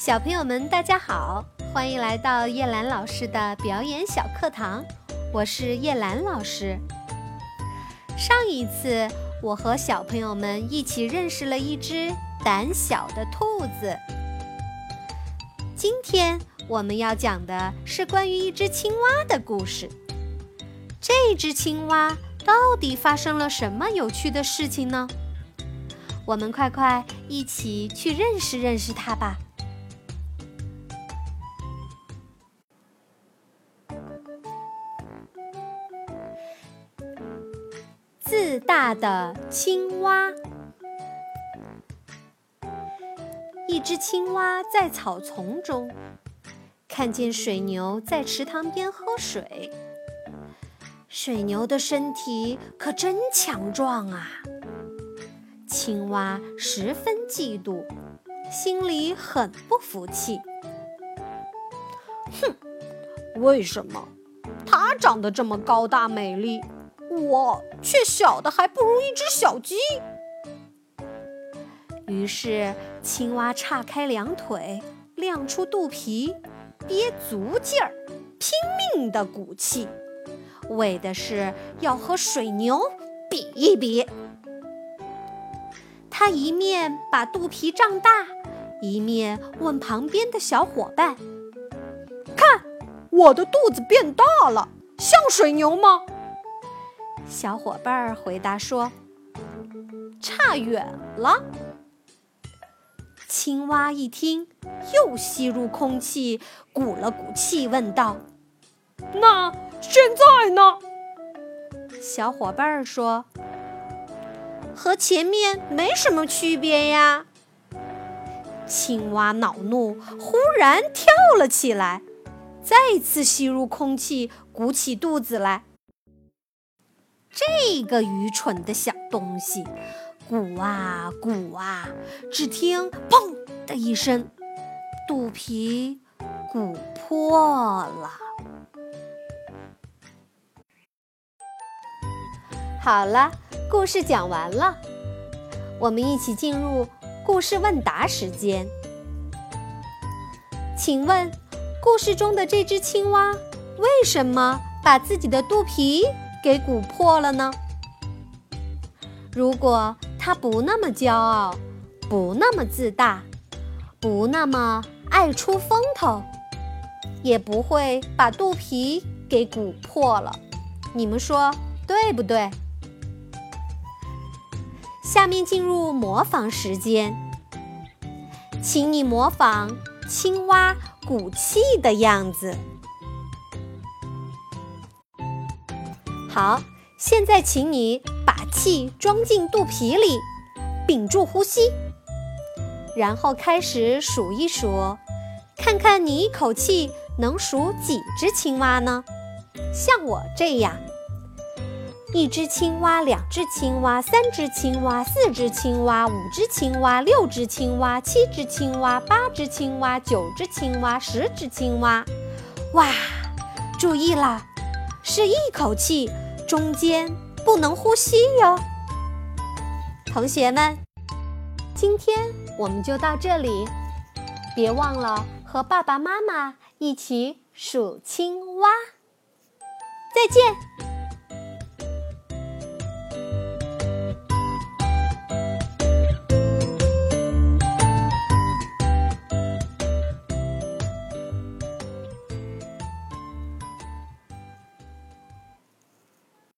小朋友们，大家好，欢迎来到叶兰老师的表演小课堂。我是叶兰老师。上一次，我和小朋友们一起认识了一只胆小的兔子。今天我们要讲的是关于一只青蛙的故事。这只青蛙到底发生了什么有趣的事情呢？我们快快一起去认识认识它吧。自大的青蛙。一只青蛙在草丛中，看见水牛在池塘边喝水。水牛的身体可真强壮啊！青蛙十分嫉妒，心里很不服气。哼，为什么它长得这么高大美丽？我却小的还不如一只小鸡。于是，青蛙岔开两腿，亮出肚皮，憋足劲儿，拼命的鼓气，为的是要和水牛比一比。他一面把肚皮胀大，一面问旁边的小伙伴：“看，我的肚子变大了，像水牛吗？”小伙伴儿回答说：“差远了。”青蛙一听，又吸入空气，鼓了鼓气，问道：“那现在呢？”小伙伴儿说：“和前面没什么区别呀。”青蛙恼怒，忽然跳了起来，再次吸入空气，鼓起肚子来。这个愚蠢的小东西，鼓啊鼓啊，只听“砰”的一声，肚皮鼓破了。好了，故事讲完了，我们一起进入故事问答时间。请问，故事中的这只青蛙为什么把自己的肚皮？给鼓破了呢。如果他不那么骄傲，不那么自大，不那么爱出风头，也不会把肚皮给鼓破了。你们说对不对？下面进入模仿时间，请你模仿青蛙鼓气的样子。好，现在请你把气装进肚皮里，屏住呼吸，然后开始数一数，看看你一口气能数几只青蛙呢？像我这样，一只青蛙，两只青蛙，三只青蛙，四只青蛙，五只青蛙，六只青蛙，七只青蛙，八只青蛙，九只青蛙，十只青蛙。哇，注意啦！是一口气，中间不能呼吸哟。同学们，今天我们就到这里，别忘了和爸爸妈妈一起数青蛙。再见。